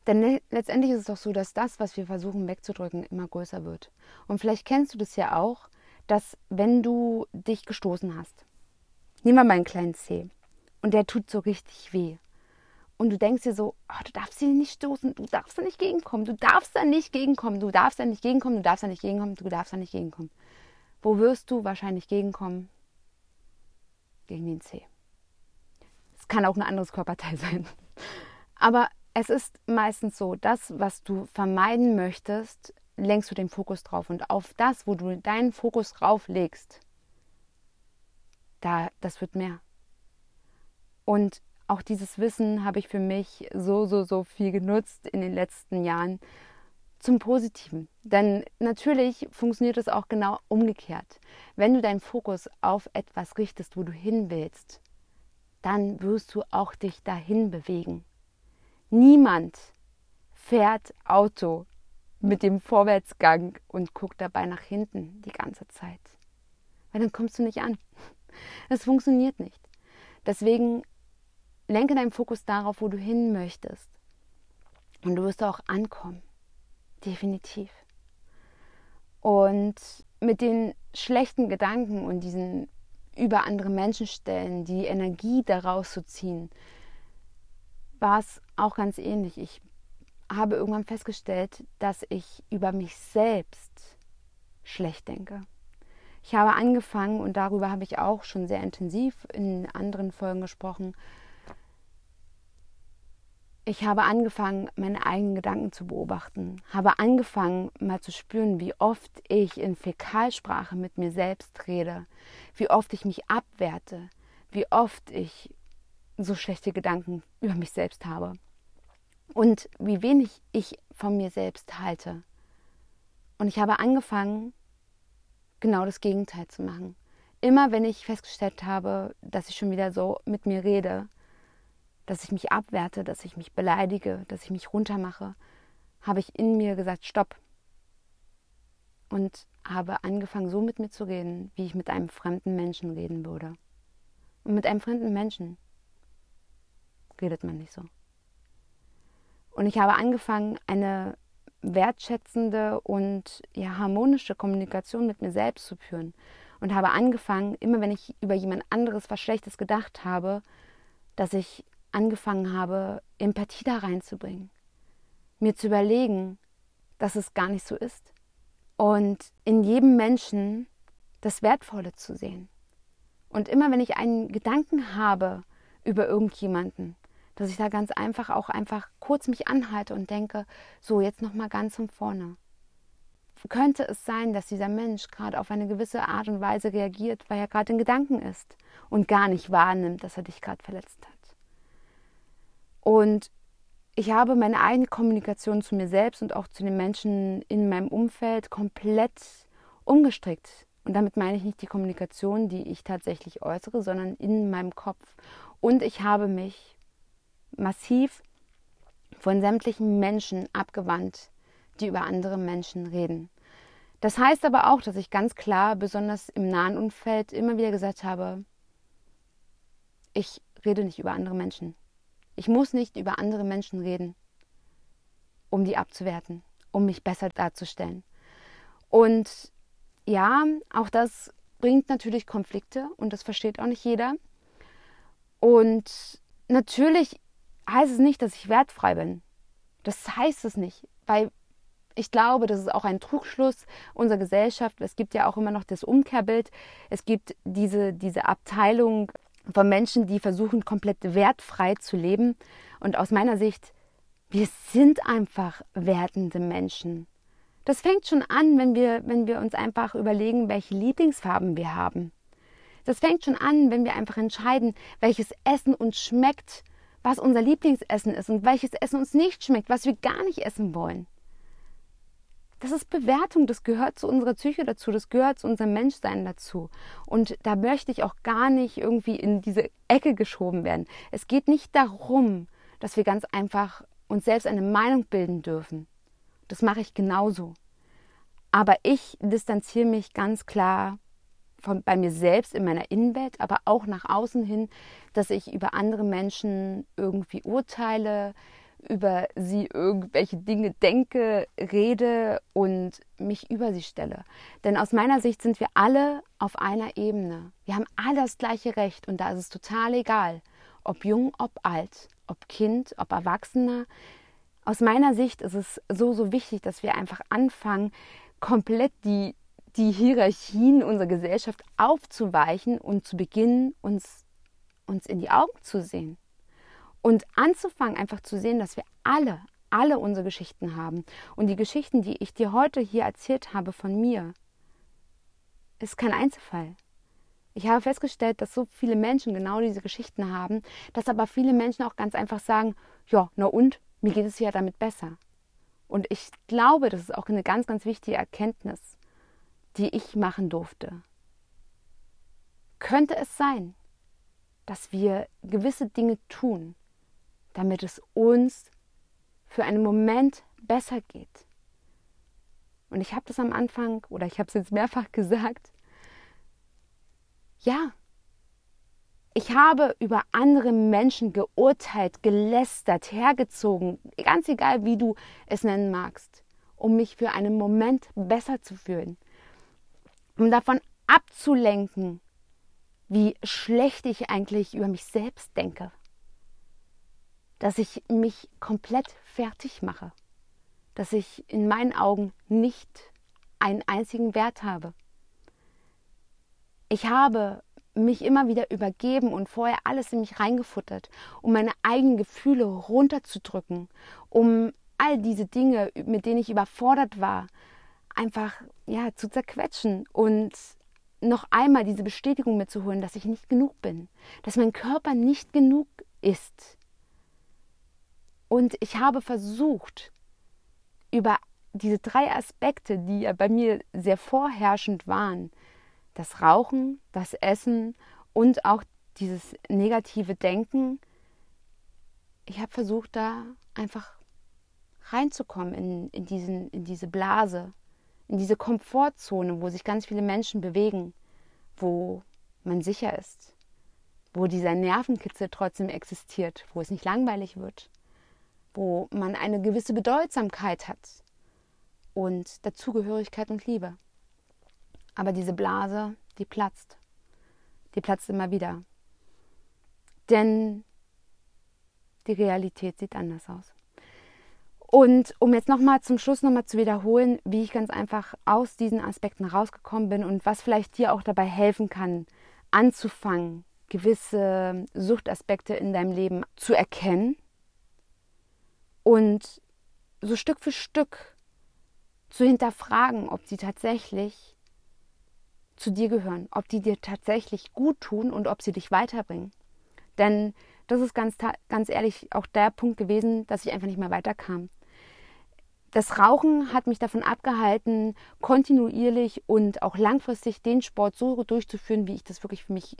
Denn letztendlich ist es doch so, dass das, was wir versuchen wegzudrücken, immer größer wird. Und vielleicht kennst du das ja auch, dass wenn du dich gestoßen hast, Nehmen wir mal einen kleinen Zeh. Und der tut so richtig weh. Und du denkst dir so, oh, du darfst ihn nicht stoßen, du darfst da nicht gegenkommen, du darfst da nicht gegenkommen, du darfst da nicht gegenkommen, du darfst da nicht gegenkommen, du darfst da nicht gegenkommen. Wo wirst du wahrscheinlich gegenkommen? Gegen den Zeh. Es kann auch ein anderes Körperteil sein. Aber es ist meistens so, das, was du vermeiden möchtest, lenkst du den Fokus drauf. Und auf das, wo du deinen Fokus drauf legst, da, das wird mehr. Und auch dieses Wissen habe ich für mich so, so, so viel genutzt in den letzten Jahren, zum Positiven. Denn natürlich funktioniert es auch genau umgekehrt. Wenn du deinen Fokus auf etwas richtest, wo du hin willst, dann wirst du auch dich dahin bewegen. Niemand fährt Auto mit dem Vorwärtsgang und guckt dabei nach hinten die ganze Zeit. Weil dann kommst du nicht an. Es funktioniert nicht. Deswegen lenke deinen Fokus darauf, wo du hin möchtest. Und du wirst auch ankommen. Definitiv. Und mit den schlechten Gedanken und diesen über andere Menschen stellen, die Energie daraus zu ziehen, war es auch ganz ähnlich. Ich habe irgendwann festgestellt, dass ich über mich selbst schlecht denke. Ich habe angefangen, und darüber habe ich auch schon sehr intensiv in anderen Folgen gesprochen, ich habe angefangen, meine eigenen Gedanken zu beobachten, habe angefangen, mal zu spüren, wie oft ich in Fäkalsprache mit mir selbst rede, wie oft ich mich abwerte, wie oft ich so schlechte Gedanken über mich selbst habe und wie wenig ich von mir selbst halte. Und ich habe angefangen, genau das Gegenteil zu machen. Immer wenn ich festgestellt habe, dass ich schon wieder so mit mir rede, dass ich mich abwerte, dass ich mich beleidige, dass ich mich runtermache, habe ich in mir gesagt, stopp. Und habe angefangen, so mit mir zu reden, wie ich mit einem fremden Menschen reden würde. Und mit einem fremden Menschen redet man nicht so. Und ich habe angefangen, eine wertschätzende und ja, harmonische Kommunikation mit mir selbst zu führen. Und habe angefangen, immer wenn ich über jemand anderes was Schlechtes gedacht habe, dass ich angefangen habe, Empathie da reinzubringen. Mir zu überlegen, dass es gar nicht so ist. Und in jedem Menschen das Wertvolle zu sehen. Und immer wenn ich einen Gedanken habe über irgendjemanden, dass ich da ganz einfach auch einfach kurz mich anhalte und denke, so jetzt noch mal ganz von vorne. Könnte es sein, dass dieser Mensch gerade auf eine gewisse Art und Weise reagiert, weil er gerade in Gedanken ist und gar nicht wahrnimmt, dass er dich gerade verletzt hat? Und ich habe meine eigene Kommunikation zu mir selbst und auch zu den Menschen in meinem Umfeld komplett umgestrickt. Und damit meine ich nicht die Kommunikation, die ich tatsächlich äußere, sondern in meinem Kopf. Und ich habe mich massiv von sämtlichen Menschen abgewandt, die über andere Menschen reden. Das heißt aber auch, dass ich ganz klar, besonders im nahen Umfeld, immer wieder gesagt habe, ich rede nicht über andere Menschen. Ich muss nicht über andere Menschen reden, um die abzuwerten, um mich besser darzustellen. Und ja, auch das bringt natürlich Konflikte und das versteht auch nicht jeder. Und natürlich heißt es nicht, dass ich wertfrei bin. Das heißt es nicht, weil ich glaube, das ist auch ein Trugschluss unserer Gesellschaft. Es gibt ja auch immer noch das Umkehrbild. Es gibt diese, diese Abteilung von Menschen, die versuchen, komplett wertfrei zu leben. Und aus meiner Sicht, wir sind einfach wertende Menschen. Das fängt schon an, wenn wir, wenn wir uns einfach überlegen, welche Lieblingsfarben wir haben. Das fängt schon an, wenn wir einfach entscheiden, welches Essen uns schmeckt, was unser Lieblingsessen ist und welches Essen uns nicht schmeckt, was wir gar nicht essen wollen. Das ist Bewertung, das gehört zu unserer Psyche dazu, das gehört zu unserem Menschsein dazu. Und da möchte ich auch gar nicht irgendwie in diese Ecke geschoben werden. Es geht nicht darum, dass wir ganz einfach uns selbst eine Meinung bilden dürfen. Das mache ich genauso. Aber ich distanziere mich ganz klar von, bei mir selbst in meiner Innenwelt, aber auch nach außen hin, dass ich über andere Menschen irgendwie urteile, über sie irgendwelche Dinge denke, rede und mich über sie stelle. Denn aus meiner Sicht sind wir alle auf einer Ebene. Wir haben alle das gleiche Recht und da ist es total egal, ob jung, ob alt, ob Kind, ob Erwachsener. Aus meiner Sicht ist es so, so wichtig, dass wir einfach anfangen, komplett die, die Hierarchien unserer Gesellschaft aufzuweichen und zu beginnen, uns, uns in die Augen zu sehen. Und anzufangen, einfach zu sehen, dass wir alle, alle unsere Geschichten haben. Und die Geschichten, die ich dir heute hier erzählt habe von mir, ist kein Einzelfall. Ich habe festgestellt, dass so viele Menschen genau diese Geschichten haben, dass aber viele Menschen auch ganz einfach sagen, ja, na und, mir geht es ja damit besser. Und ich glaube, das ist auch eine ganz, ganz wichtige Erkenntnis, die ich machen durfte. Könnte es sein, dass wir gewisse Dinge tun, damit es uns für einen Moment besser geht? Und ich habe das am Anfang oder ich habe es jetzt mehrfach gesagt. Ja, ich habe über andere Menschen geurteilt, gelästert, hergezogen, ganz egal wie du es nennen magst, um mich für einen Moment besser zu fühlen, um davon abzulenken, wie schlecht ich eigentlich über mich selbst denke, dass ich mich komplett fertig mache, dass ich in meinen Augen nicht einen einzigen Wert habe. Ich habe mich immer wieder übergeben und vorher alles in mich reingefuttert, um meine eigenen Gefühle runterzudrücken, um all diese Dinge, mit denen ich überfordert war, einfach ja zu zerquetschen und noch einmal diese Bestätigung mitzuholen, dass ich nicht genug bin, dass mein Körper nicht genug ist. Und ich habe versucht, über diese drei Aspekte, die ja bei mir sehr vorherrschend waren, das Rauchen, das Essen und auch dieses negative Denken, ich habe versucht, da einfach reinzukommen in, in, diesen, in diese Blase, in diese Komfortzone, wo sich ganz viele Menschen bewegen, wo man sicher ist, wo dieser Nervenkitzel trotzdem existiert, wo es nicht langweilig wird, wo man eine gewisse Bedeutsamkeit hat und Dazugehörigkeit und Liebe. Aber diese Blase, die platzt. Die platzt immer wieder. Denn die Realität sieht anders aus. Und um jetzt nochmal zum Schluss nochmal zu wiederholen, wie ich ganz einfach aus diesen Aspekten rausgekommen bin und was vielleicht dir auch dabei helfen kann, anzufangen, gewisse Suchtaspekte in deinem Leben zu erkennen und so Stück für Stück zu hinterfragen, ob sie tatsächlich zu dir gehören, ob die dir tatsächlich gut tun und ob sie dich weiterbringen. Denn das ist ganz, ganz ehrlich auch der Punkt gewesen, dass ich einfach nicht mehr weiterkam. Das Rauchen hat mich davon abgehalten, kontinuierlich und auch langfristig den Sport so durchzuführen, wie ich das wirklich für mich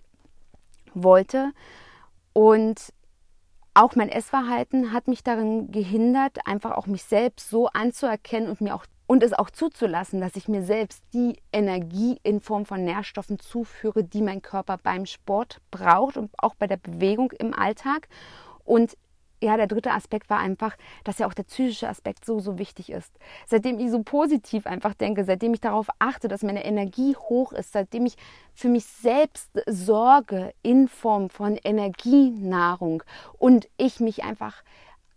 wollte. Und auch mein Essverhalten hat mich darin gehindert, einfach auch mich selbst so anzuerkennen und mir auch und es auch zuzulassen, dass ich mir selbst die Energie in Form von Nährstoffen zuführe, die mein Körper beim Sport braucht und auch bei der Bewegung im Alltag. Und ja, der dritte Aspekt war einfach, dass ja auch der psychische Aspekt so, so wichtig ist. Seitdem ich so positiv einfach denke, seitdem ich darauf achte, dass meine Energie hoch ist, seitdem ich für mich selbst sorge in Form von Energienahrung und ich mich einfach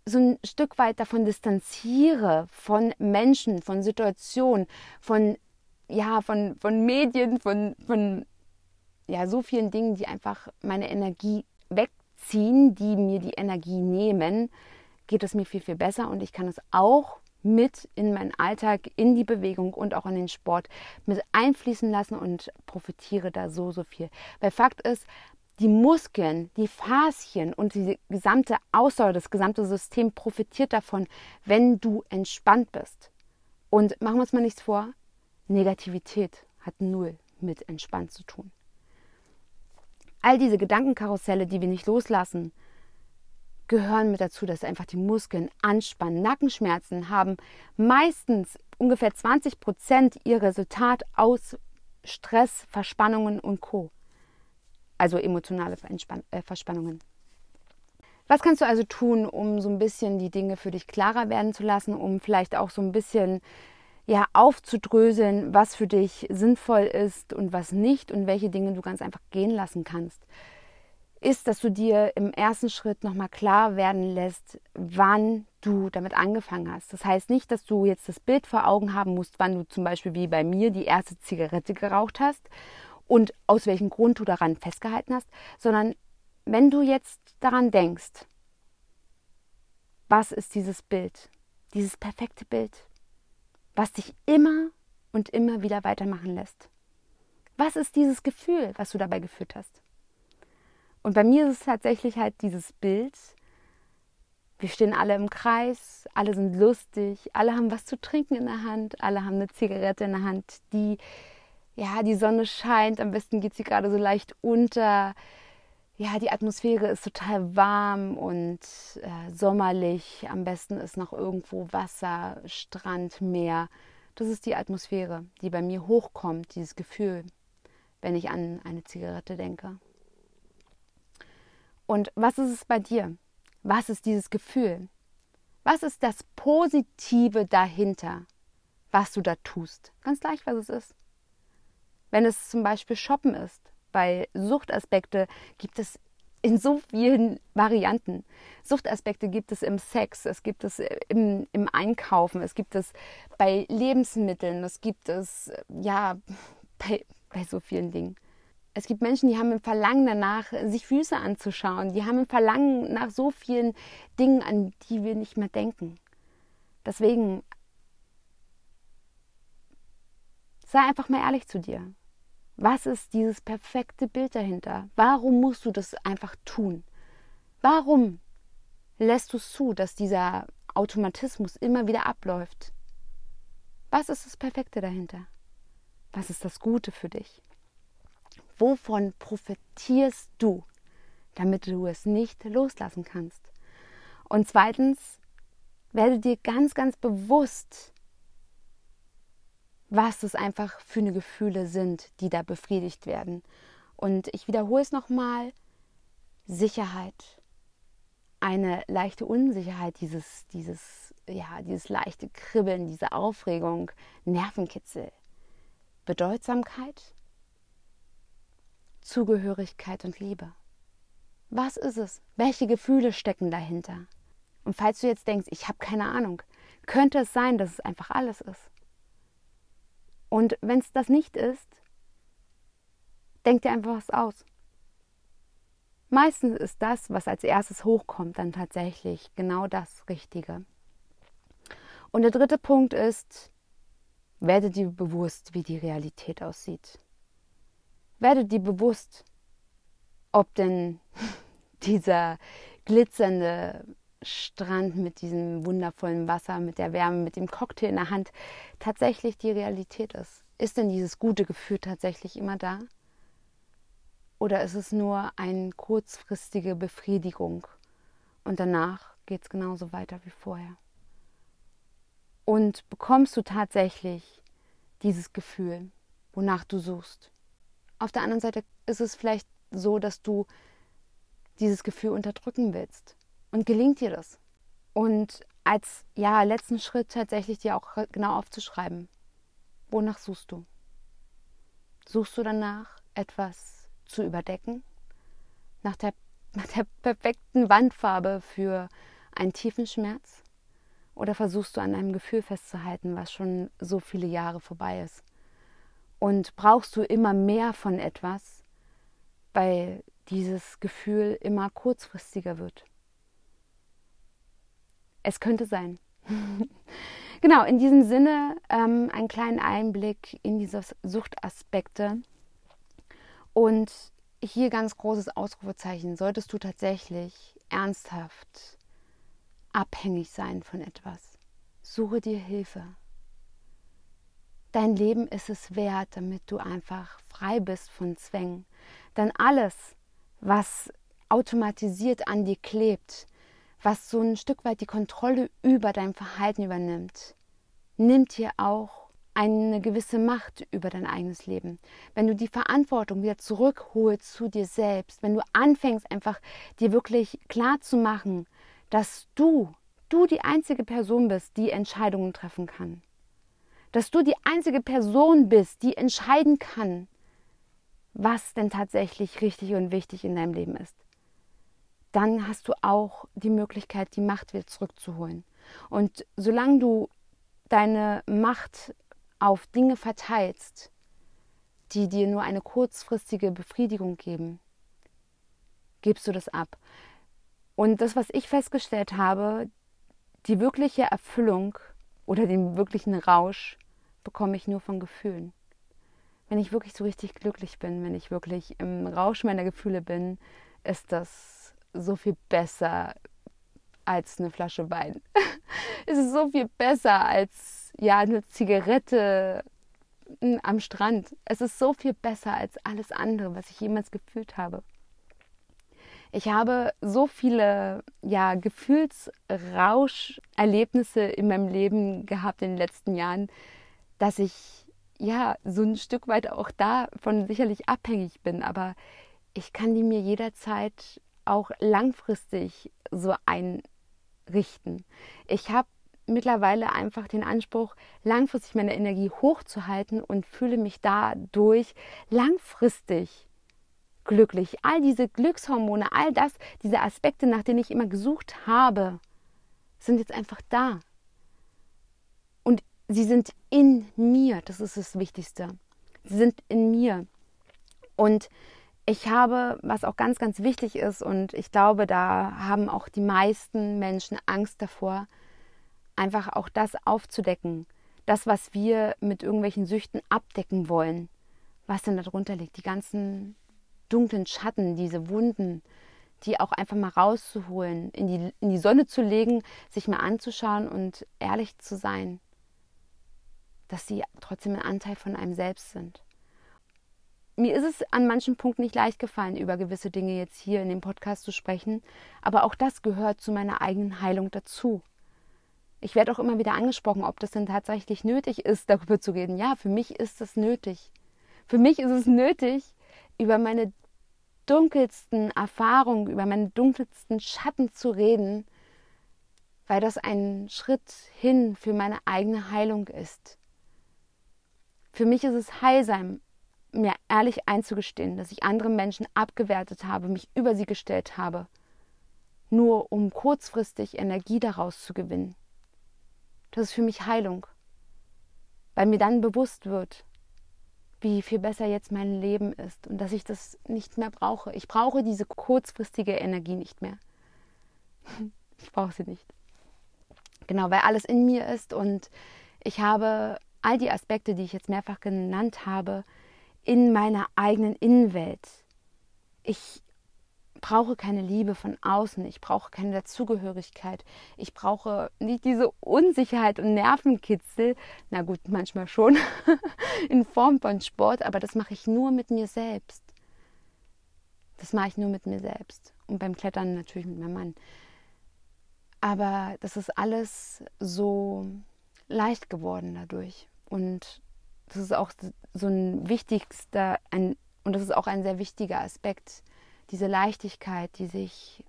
so ein Stück weit davon distanziere, von Menschen, von Situationen, von, ja, von, von Medien, von, von ja, so vielen Dingen, die einfach meine Energie wegziehen, die mir die Energie nehmen, geht es mir viel, viel besser und ich kann es auch mit in meinen Alltag, in die Bewegung und auch in den Sport mit einfließen lassen und profitiere da so, so viel. Weil Fakt ist, die Muskeln, die Faszien und die gesamte Ausdauer, das gesamte System profitiert davon, wenn du entspannt bist. Und machen wir uns mal nichts vor, Negativität hat null mit entspannt zu tun. All diese Gedankenkarusselle, die wir nicht loslassen, gehören mit dazu, dass einfach die Muskeln anspannen. Nackenschmerzen haben meistens ungefähr 20 Prozent ihr Resultat aus Stress, Verspannungen und Co also emotionale äh, Verspannungen. Was kannst du also tun, um so ein bisschen die Dinge für dich klarer werden zu lassen, um vielleicht auch so ein bisschen ja, aufzudröseln, was für dich sinnvoll ist und was nicht und welche Dinge du ganz einfach gehen lassen kannst? Ist, dass du dir im ersten Schritt nochmal klar werden lässt, wann du damit angefangen hast. Das heißt nicht, dass du jetzt das Bild vor Augen haben musst, wann du zum Beispiel wie bei mir die erste Zigarette geraucht hast und aus welchem Grund du daran festgehalten hast, sondern wenn du jetzt daran denkst, was ist dieses Bild, dieses perfekte Bild, was dich immer und immer wieder weitermachen lässt? Was ist dieses Gefühl, was du dabei geführt hast? Und bei mir ist es tatsächlich halt dieses Bild, Wir stehen alle im Kreis, alle sind lustig, alle haben was zu trinken in der Hand, alle haben eine Zigarette in der Hand, die, ja, die Sonne scheint, am besten geht sie gerade so leicht unter. Ja, die Atmosphäre ist total warm und äh, sommerlich. Am besten ist noch irgendwo Wasser, Strand, Meer. Das ist die Atmosphäre, die bei mir hochkommt, dieses Gefühl, wenn ich an eine Zigarette denke. Und was ist es bei dir? Was ist dieses Gefühl? Was ist das Positive dahinter, was du da tust? Ganz gleich, was es ist. Wenn es zum Beispiel Shoppen ist, weil Suchtaspekte gibt es in so vielen Varianten. Suchtaspekte gibt es im Sex, es gibt es im, im Einkaufen, es gibt es bei Lebensmitteln, es gibt es ja bei, bei so vielen Dingen. Es gibt Menschen, die haben ein Verlangen danach, sich Füße anzuschauen. Die haben ein Verlangen nach so vielen Dingen, an die wir nicht mehr denken. Deswegen sei einfach mal ehrlich zu dir. Was ist dieses perfekte Bild dahinter? Warum musst du das einfach tun? Warum lässt du es zu, dass dieser Automatismus immer wieder abläuft? Was ist das Perfekte dahinter? Was ist das Gute für dich? Wovon profitierst du, damit du es nicht loslassen kannst? Und zweitens, werde dir ganz, ganz bewusst, was es einfach für eine Gefühle sind, die da befriedigt werden. Und ich wiederhole es nochmal, Sicherheit, eine leichte Unsicherheit, dieses, dieses, ja, dieses leichte Kribbeln, diese Aufregung, Nervenkitzel, Bedeutsamkeit, Zugehörigkeit und Liebe. Was ist es? Welche Gefühle stecken dahinter? Und falls du jetzt denkst, ich habe keine Ahnung, könnte es sein, dass es einfach alles ist. Und wenn es das nicht ist, denk dir einfach was aus. Meistens ist das, was als erstes hochkommt, dann tatsächlich genau das Richtige. Und der dritte Punkt ist, werde dir bewusst, wie die Realität aussieht. Werde dir bewusst, ob denn dieser glitzernde Strand mit diesem wundervollen Wasser, mit der Wärme, mit dem Cocktail in der Hand tatsächlich die Realität ist. Ist denn dieses gute Gefühl tatsächlich immer da? Oder ist es nur eine kurzfristige Befriedigung und danach geht es genauso weiter wie vorher? Und bekommst du tatsächlich dieses Gefühl, wonach du suchst? Auf der anderen Seite ist es vielleicht so, dass du dieses Gefühl unterdrücken willst. Und gelingt dir das? Und als ja, letzten Schritt tatsächlich dir auch genau aufzuschreiben, wonach suchst du? Suchst du danach, etwas zu überdecken? Nach der, nach der perfekten Wandfarbe für einen tiefen Schmerz? Oder versuchst du an einem Gefühl festzuhalten, was schon so viele Jahre vorbei ist? Und brauchst du immer mehr von etwas, weil dieses Gefühl immer kurzfristiger wird. Es könnte sein. genau, in diesem Sinne ähm, einen kleinen Einblick in diese Suchtaspekte. Und hier ganz großes Ausrufezeichen. Solltest du tatsächlich ernsthaft abhängig sein von etwas, suche dir Hilfe. Dein Leben ist es wert, damit du einfach frei bist von Zwängen. Denn alles, was automatisiert an dir klebt, was so ein Stück weit die Kontrolle über dein Verhalten übernimmt, nimmt dir auch eine gewisse Macht über dein eigenes Leben. Wenn du die Verantwortung wieder zurückholst zu dir selbst, wenn du anfängst einfach dir wirklich klar zu machen, dass du, du die einzige Person bist, die Entscheidungen treffen kann dass du die einzige Person bist, die entscheiden kann, was denn tatsächlich richtig und wichtig in deinem Leben ist, dann hast du auch die Möglichkeit, die Macht wieder zurückzuholen. Und solange du deine Macht auf Dinge verteilst, die dir nur eine kurzfristige Befriedigung geben, gibst du das ab. Und das, was ich festgestellt habe, die wirkliche Erfüllung oder den wirklichen Rausch bekomme ich nur von Gefühlen. Wenn ich wirklich so richtig glücklich bin, wenn ich wirklich im Rausch meiner Gefühle bin, ist das so viel besser als eine Flasche Wein. es ist so viel besser als ja eine Zigarette am Strand. Es ist so viel besser als alles andere, was ich jemals gefühlt habe. Ich habe so viele ja, Gefühlsrauscherlebnisse in meinem Leben gehabt in den letzten Jahren, dass ich ja so ein Stück weit auch davon sicherlich abhängig bin. Aber ich kann die mir jederzeit auch langfristig so einrichten. Ich habe mittlerweile einfach den Anspruch, langfristig meine Energie hochzuhalten und fühle mich dadurch langfristig glücklich. All diese Glückshormone, all das, diese Aspekte, nach denen ich immer gesucht habe, sind jetzt einfach da. Und sie sind in mir, das ist das Wichtigste. Sie sind in mir. Und ich habe, was auch ganz, ganz wichtig ist, und ich glaube, da haben auch die meisten Menschen Angst davor, einfach auch das aufzudecken. Das, was wir mit irgendwelchen Süchten abdecken wollen, was denn darunter liegt. Die ganzen dunklen Schatten, diese Wunden, die auch einfach mal rauszuholen, in die, in die Sonne zu legen, sich mal anzuschauen und ehrlich zu sein, dass sie trotzdem ein Anteil von einem selbst sind. Mir ist es an manchen Punkten nicht leicht gefallen, über gewisse Dinge jetzt hier in dem Podcast zu sprechen, aber auch das gehört zu meiner eigenen Heilung dazu. Ich werde auch immer wieder angesprochen, ob das denn tatsächlich nötig ist, darüber zu reden. Ja, für mich ist das nötig. Für mich ist es nötig, über meine dunkelsten Erfahrungen, über meine dunkelsten Schatten zu reden, weil das ein Schritt hin für meine eigene Heilung ist. Für mich ist es heilsam, mir ehrlich einzugestehen, dass ich andere Menschen abgewertet habe, mich über sie gestellt habe, nur um kurzfristig Energie daraus zu gewinnen. Das ist für mich Heilung, weil mir dann bewusst wird, wie viel besser jetzt mein Leben ist und dass ich das nicht mehr brauche. Ich brauche diese kurzfristige Energie nicht mehr. Ich brauche sie nicht. Genau, weil alles in mir ist und ich habe all die Aspekte, die ich jetzt mehrfach genannt habe, in meiner eigenen Innenwelt. Ich brauche keine Liebe von außen, ich brauche keine Dazugehörigkeit, ich brauche nicht diese Unsicherheit und Nervenkitzel, na gut, manchmal schon, in Form von Sport, aber das mache ich nur mit mir selbst. Das mache ich nur mit mir selbst und beim Klettern natürlich mit meinem Mann. Aber das ist alles so leicht geworden dadurch und das ist auch so ein wichtigster ein, und das ist auch ein sehr wichtiger Aspekt diese Leichtigkeit, die sich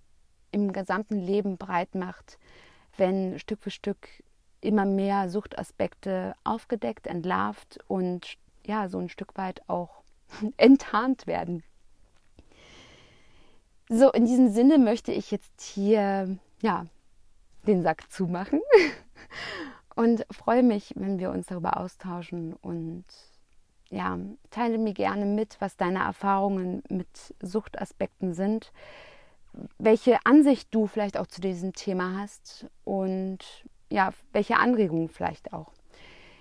im gesamten Leben breit macht, wenn Stück für Stück immer mehr Suchtaspekte aufgedeckt, entlarvt und ja, so ein Stück weit auch enttarnt werden. So, in diesem Sinne möchte ich jetzt hier ja, den Sack zumachen und freue mich, wenn wir uns darüber austauschen und ja, teile mir gerne mit, was deine Erfahrungen mit Suchtaspekten sind, welche Ansicht du vielleicht auch zu diesem Thema hast und ja, welche Anregungen vielleicht auch.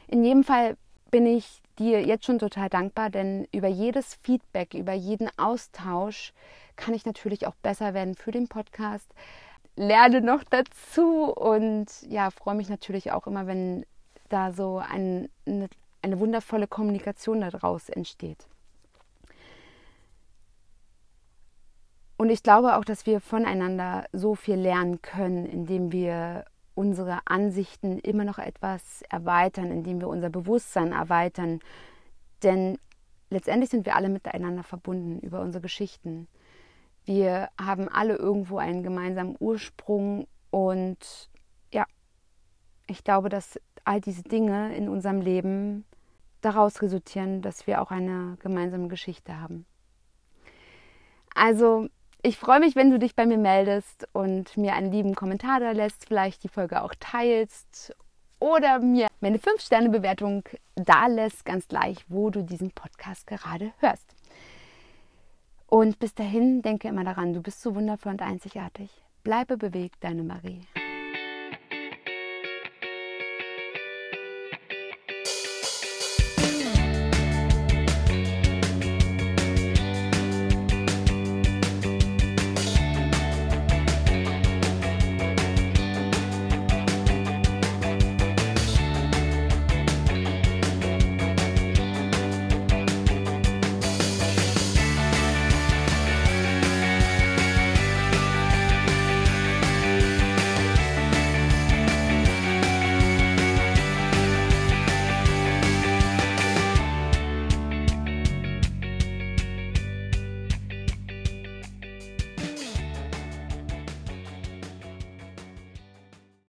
In jedem Fall bin ich dir jetzt schon total dankbar, denn über jedes Feedback, über jeden Austausch kann ich natürlich auch besser werden für den Podcast. Lerne noch dazu und ja, freue mich natürlich auch immer, wenn da so ein, eine eine wundervolle Kommunikation daraus entsteht. Und ich glaube auch, dass wir voneinander so viel lernen können, indem wir unsere Ansichten immer noch etwas erweitern, indem wir unser Bewusstsein erweitern. Denn letztendlich sind wir alle miteinander verbunden über unsere Geschichten. Wir haben alle irgendwo einen gemeinsamen Ursprung und ja, ich glaube, dass all diese Dinge in unserem Leben daraus resultieren, dass wir auch eine gemeinsame Geschichte haben. Also, ich freue mich, wenn du dich bei mir meldest und mir einen lieben Kommentar da lässt, vielleicht die Folge auch teilst oder mir meine 5-Sterne-Bewertung da lässt, ganz gleich, wo du diesen Podcast gerade hörst. Und bis dahin denke immer daran, du bist so wundervoll und einzigartig. Bleibe bewegt, deine Marie.